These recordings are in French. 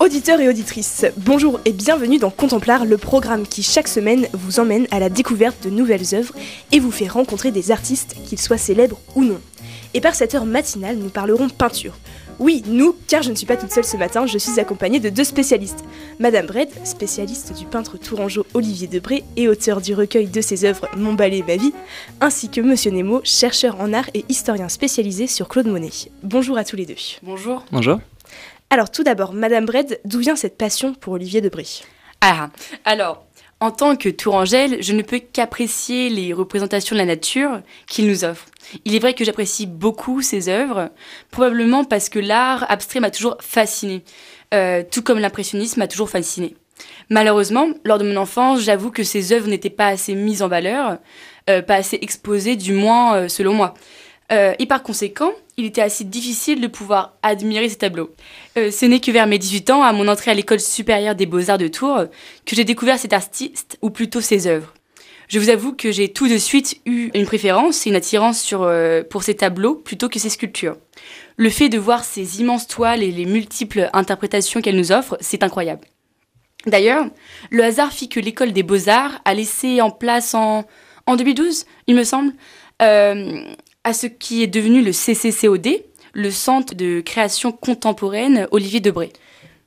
Auditeurs et auditrices, bonjour et bienvenue dans Contemplar, le programme qui chaque semaine vous emmène à la découverte de nouvelles œuvres et vous fait rencontrer des artistes, qu'ils soient célèbres ou non. Et par cette heure matinale, nous parlerons peinture. Oui, nous, car je ne suis pas toute seule ce matin, je suis accompagnée de deux spécialistes. Madame Bred, spécialiste du peintre tourangeau Olivier Debré et auteur du recueil de ses œuvres Mon balai, ma vie, ainsi que Monsieur Nemo, chercheur en art et historien spécialisé sur Claude Monet. Bonjour à tous les deux. Bonjour. Bonjour. Alors tout d'abord, Madame Bred, d'où vient cette passion pour Olivier Debré? Ah, alors, en tant que Tourangelle, je ne peux qu'apprécier les représentations de la nature qu'il nous offre. Il est vrai que j'apprécie beaucoup ses œuvres, probablement parce que l'art abstrait m'a toujours fasciné, euh, tout comme l'impressionnisme m'a toujours fasciné. Malheureusement, lors de mon enfance, j'avoue que ces œuvres n'étaient pas assez mises en valeur, euh, pas assez exposées, du moins euh, selon moi. Euh, et par conséquent, il était assez difficile de pouvoir admirer ces tableaux. Euh, ce n'est que vers mes 18 ans, à mon entrée à l'école supérieure des beaux-arts de Tours, que j'ai découvert cet artiste, ou plutôt ses œuvres. Je vous avoue que j'ai tout de suite eu une préférence et une attirance sur, euh, pour ces tableaux plutôt que ces sculptures. Le fait de voir ces immenses toiles et les multiples interprétations qu'elles nous offrent, c'est incroyable. D'ailleurs, le hasard fit que l'école des beaux-arts a laissé en place en, en 2012, il me semble, à ce qui est devenu le CCCOD, le Centre de création contemporaine Olivier Debré.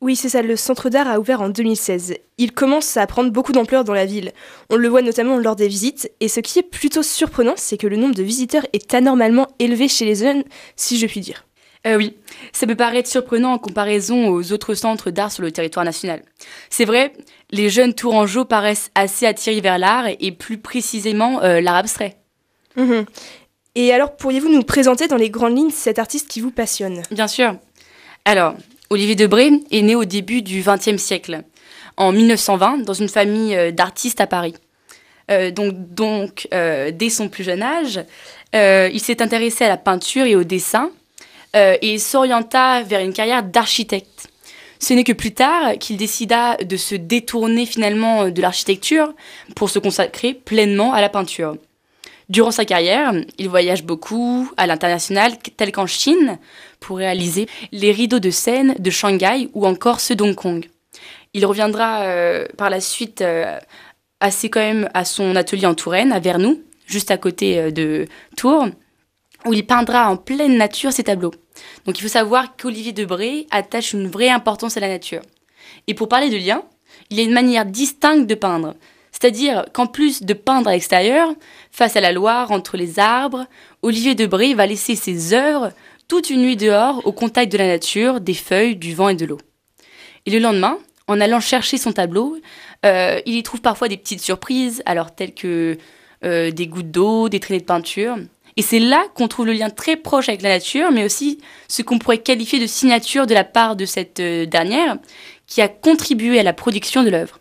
Oui, c'est ça, le centre d'art a ouvert en 2016. Il commence à prendre beaucoup d'ampleur dans la ville. On le voit notamment lors des visites, et ce qui est plutôt surprenant, c'est que le nombre de visiteurs est anormalement élevé chez les jeunes, si je puis dire. Euh, oui, ça peut paraître surprenant en comparaison aux autres centres d'art sur le territoire national. C'est vrai, les jeunes tourangeaux paraissent assez attirés vers l'art, et plus précisément euh, l'art abstrait. Mhm. Et alors, pourriez-vous nous présenter dans les grandes lignes cet artiste qui vous passionne? Bien sûr. Alors, Olivier Debré est né au début du XXe siècle, en 1920, dans une famille euh, d'artistes à Paris. Euh, donc, donc euh, dès son plus jeune âge, il s'est intéressé à la peinture et au dessin et s'orienta vers une carrière d'architecte. Ce n'est que plus tard qu'il décida de se détourner finalement de l'architecture pour se consacrer pleinement à la peinture. Durant sa carrière, il voyage beaucoup à l'international, tel qu'en Chine, pour réaliser les rideaux de Seine de Shanghai ou encore ceux d'Hong Kong. Il reviendra euh, par la suite euh, assez quand même à son atelier en Touraine, à Vernoux, juste à côté euh, de Tours, où il peindra en pleine nature ses tableaux. Donc il faut savoir qu'Olivier Debré attache une vraie importance à la nature. Et pour parler de lien, il y a une manière distincte de peindre. C'est-à-dire qu'en plus de peindre à l'extérieur, face à la Loire, entre les arbres, Olivier Debré va laisser ses œuvres toute une nuit dehors au contact de la nature, des feuilles, du vent et de l'eau. Et le lendemain, en allant chercher son tableau, euh, il y trouve parfois des petites surprises, alors telles que euh, des gouttes d'eau, des traînées de peinture. Et c'est là qu'on trouve le lien très proche avec la nature, mais aussi ce qu'on pourrait qualifier de signature de la part de cette euh, dernière, qui a contribué à la production de l'œuvre.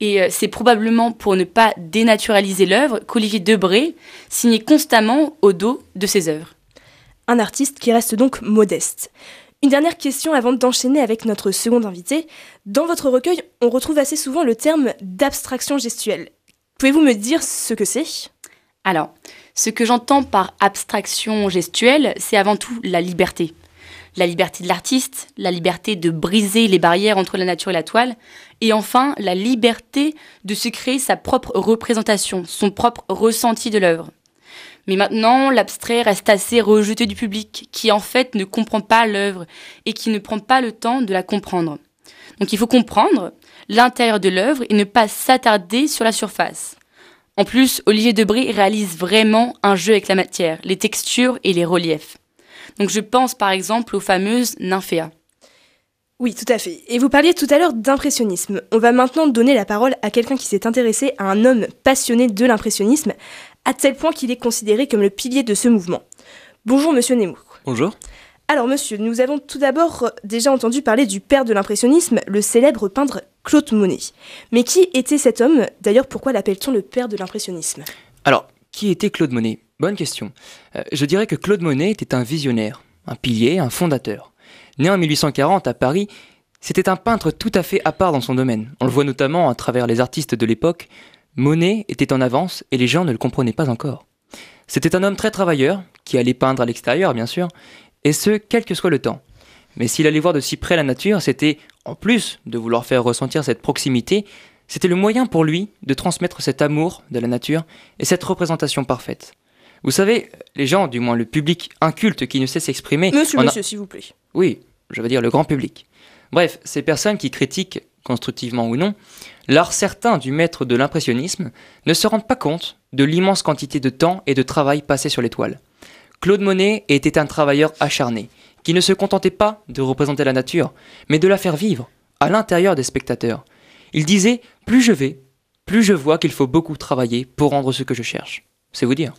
Et euh, c'est probablement pour ne pas dénaturaliser l'œuvre qu'Olivier Debré signait constamment au dos de ses œuvres. Un artiste qui reste donc modeste. Une dernière question avant d'enchaîner avec notre second invité. Dans votre recueil, on retrouve assez souvent le terme d'abstraction gestuelle. Pouvez-vous me dire ce que c'est? Alors, ce que j'entends par abstraction gestuelle, c'est avant tout la liberté. La liberté de l'artiste, la liberté de briser les barrières entre la nature et la toile, et enfin la liberté de se créer sa propre représentation, son propre ressenti de l'œuvre. Mais maintenant, l'abstrait reste assez rejeté du public, qui en fait ne comprend pas l'œuvre et qui ne prend pas le temps de la comprendre. Donc il faut comprendre l'intérieur de l'œuvre et ne pas s'attarder sur la surface. En plus, Olivier Debré réalise vraiment un jeu avec la matière, les textures et les reliefs. Donc je pense par exemple aux fameuses nymphéas. Oui, tout à fait. Et vous parliez tout à l'heure d'impressionnisme. On va maintenant donner la parole à quelqu'un qui s'est intéressé à un homme passionné de l'impressionnisme, à tel point qu'il est considéré comme le pilier de ce mouvement. Bonjour Monsieur Nemo. Bonjour. Alors monsieur, nous avons tout d'abord déjà entendu parler du père de l'impressionnisme, le célèbre peintre Claude Monet. Mais qui était cet homme? D'ailleurs, pourquoi l'appelle-t-on le père de l'impressionnisme? Alors, qui était Claude Monet? Bonne question. Euh, je dirais que Claude Monet était un visionnaire, un pilier, un fondateur. Né en 1840 à Paris, c'était un peintre tout à fait à part dans son domaine. On le voit notamment à travers les artistes de l'époque. Monet était en avance et les gens ne le comprenaient pas encore. C'était un homme très travailleur, qui allait peindre à l'extérieur bien sûr, et ce, quel que soit le temps. Mais s'il allait voir de si près la nature, c'était, en plus de vouloir faire ressentir cette proximité, c'était le moyen pour lui de transmettre cet amour de la nature et cette représentation parfaite. Vous savez, les gens, du moins le public inculte qui ne sait s'exprimer... Monsieur, a- monsieur, s'il vous plaît. Oui, je veux dire le grand public. Bref, ces personnes qui critiquent, constructivement ou non, l'art certain du maître de l'impressionnisme ne se rendent pas compte de l'immense quantité de temps et de travail passé sur les toiles. Claude Monet était un travailleur acharné, qui ne se contentait pas de représenter la nature, mais de la faire vivre, à l'intérieur des spectateurs. Il disait Plus je vais, plus je vois qu'il faut beaucoup travailler pour rendre ce que je cherche. C'est vous dire.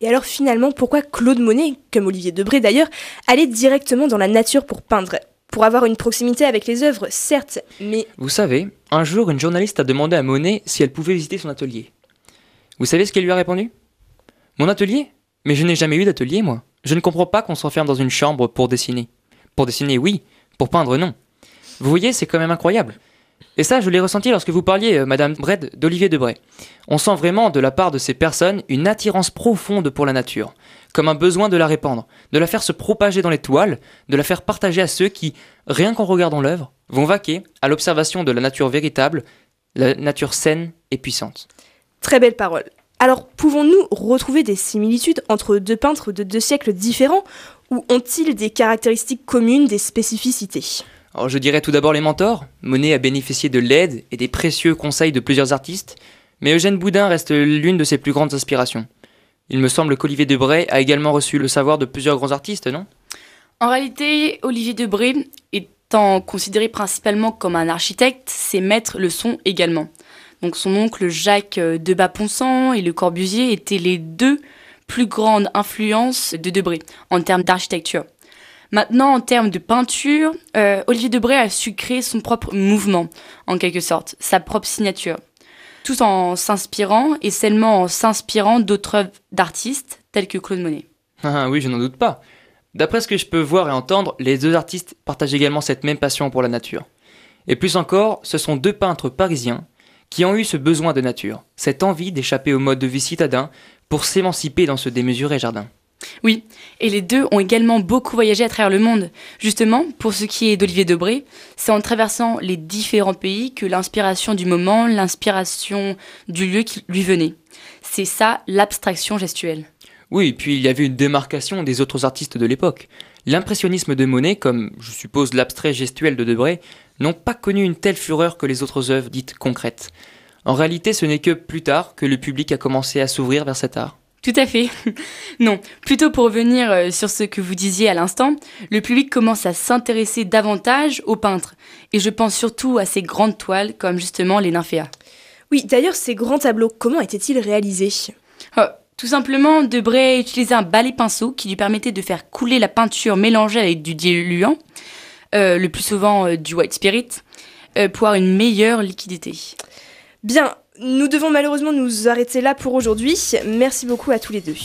Et alors finalement, pourquoi Claude Monet, comme Olivier Debré d'ailleurs, allait directement dans la nature pour peindre Pour avoir une proximité avec les œuvres, certes, mais Vous savez, un jour, une journaliste a demandé à Monet si elle pouvait visiter son atelier. Vous savez ce qu'elle lui a répondu? Mon atelier? Mais je n'ai jamais eu d'atelier, moi. Je ne comprends pas qu'on s'enferme dans une chambre pour dessiner. Pour dessiner, oui. Pour peindre, non. Vous voyez, c'est quand même incroyable. Et ça, je l'ai ressenti lorsque vous parliez, euh, Madame Bred, d'Olivier Debray. On sent vraiment, de la part de ces personnes, une attirance profonde pour la nature, comme un besoin de la répandre, de la faire se propager dans les toiles, de la faire partager à ceux qui, rien qu'en regardant l'œuvre, vont vaquer à l'observation de la nature véritable, la nature saine et puissante. très belle parole. Alors, pouvons-nous retrouver des similitudes entre deux peintres de deux siècles différents ou ont-ils des caractéristiques communes, des spécificités? Je dirais tout d'abord les mentors. Monet a bénéficié de l'aide et des précieux conseils de plusieurs artistes, mais Eugène Boudin reste l'une de ses plus grandes inspirations. Il me semble qu'Olivier Debray a également reçu le savoir de plusieurs grands artistes, non? En réalité, Olivier Debré, étant considéré principalement comme un architecte, ses maîtres le sont également. Donc son oncle Jacques euh, Debat-Ponsant et Le Corbusier étaient les deux plus grandes influences de Debré en termes d'architecture. Maintenant, en termes de peinture, euh, Olivier Debré a su créer son propre mouvement, en quelque sorte, sa propre signature. Tout en s'inspirant et seulement en s'inspirant d'autres œuvres d'artistes tels que Claude Monet. Ah oui, je n'en doute pas. D'après ce que je peux voir et entendre, les deux artistes partagent également cette même passion pour la nature. Et plus encore, ce sont deux peintres parisiens qui ont eu ce besoin de nature, cette envie d'échapper au mode de vie citadin pour s'émanciper dans ce démesuré jardin. Oui, et les deux ont également beaucoup voyagé à travers le monde. Justement, pour ce qui est d'Olivier Debré, c'est en traversant les différents pays que l'inspiration du moment, l'inspiration du lieu lui venait. C'est ça l'abstraction gestuelle. Oui, puis il y avait une démarcation des autres artistes de l'époque. L'impressionnisme de Monet, comme je suppose l'abstrait gestuel de Debray, n'ont pas connu une telle fureur que les autres œuvres dites concrètes. En réalité, ce n'est que plus tard que le public a commencé à s'ouvrir vers cet art. Tout à fait. non, plutôt pour revenir euh, sur ce que vous disiez à l'instant, le public commence à s'intéresser davantage aux peintres. Et je pense surtout à ces grandes toiles comme justement les nymphéas. Oui, d'ailleurs, ces grands tableaux, comment étaient-ils réalisés? Oh, tout simplement, Debray utilisait un balai pinceau qui lui permettait de faire couler la peinture mélangée avec du diluant, euh, le plus souvent euh, du white spirit, euh, pour avoir une meilleure liquidité. Bien, nous devons malheureusement nous arrêter là pour aujourd'hui. Merci beaucoup à tous les deux.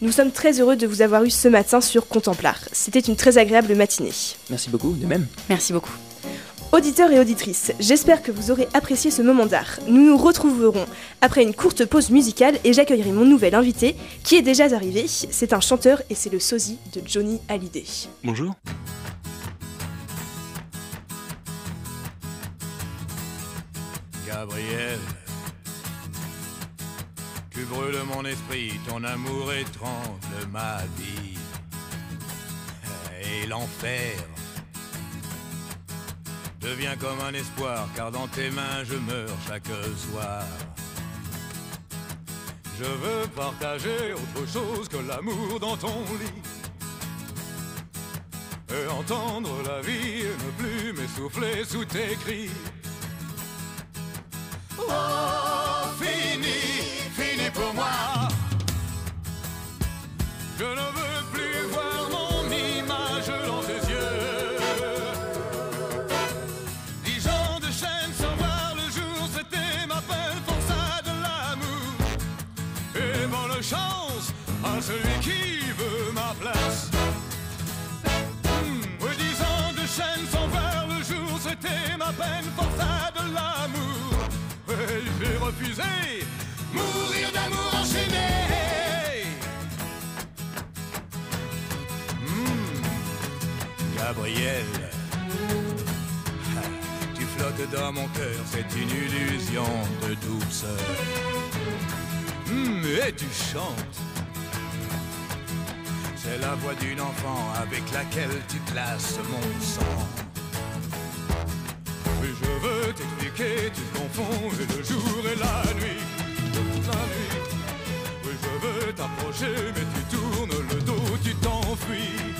Nous sommes très heureux de vous avoir eu ce matin sur Contemplar. C'était une très agréable matinée. Merci beaucoup, de même. Merci beaucoup. Auditeurs et auditrices, j'espère que vous aurez apprécié ce moment d'art. Nous nous retrouverons après une courte pause musicale et j'accueillerai mon nouvel invité qui est déjà arrivé. C'est un chanteur et c'est le sosie de Johnny Hallyday. Bonjour. Gabriel, brûles mon esprit, ton amour étrange ma vie. Et l'enfer devient comme un espoir, car dans tes mains je meurs chaque soir. Je veux partager autre chose que l'amour dans ton lit. Et entendre la vie et ne plus m'essouffler sous tes cris. Celui qui veut ma place. Hmm, oui, dix ans de chaîne sans voir le jour, c'était ma peine, forçat de l'amour. Ouais, j'ai refusé mourir d'amour enchaîné. Hmm, Gabrielle. Tu flottes dans mon cœur, c'est une illusion de douceur. Hum, et tu chantes. C'est la voix d'une enfant avec laquelle tu glaces mon sang. Oui, je veux t'expliquer, tu confonds le jour et la nuit. Oui, je veux t'approcher, mais tu tournes le dos, tu t'enfuis.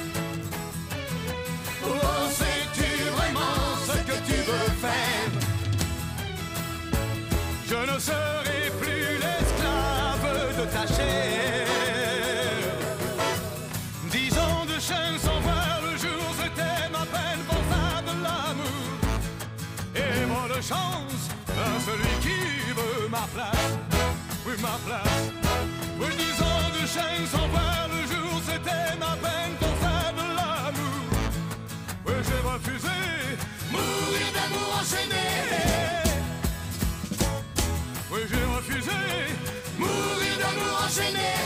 chance à celui qui veut ma place. Oui, ma place. Oui, dix ans de chaîne sans voir le jour, c'était ma peine, ton faible amour. Oui, j'ai refusé mourir d'amour enchaîné. Oui, j'ai refusé mourir d'amour enchaîné.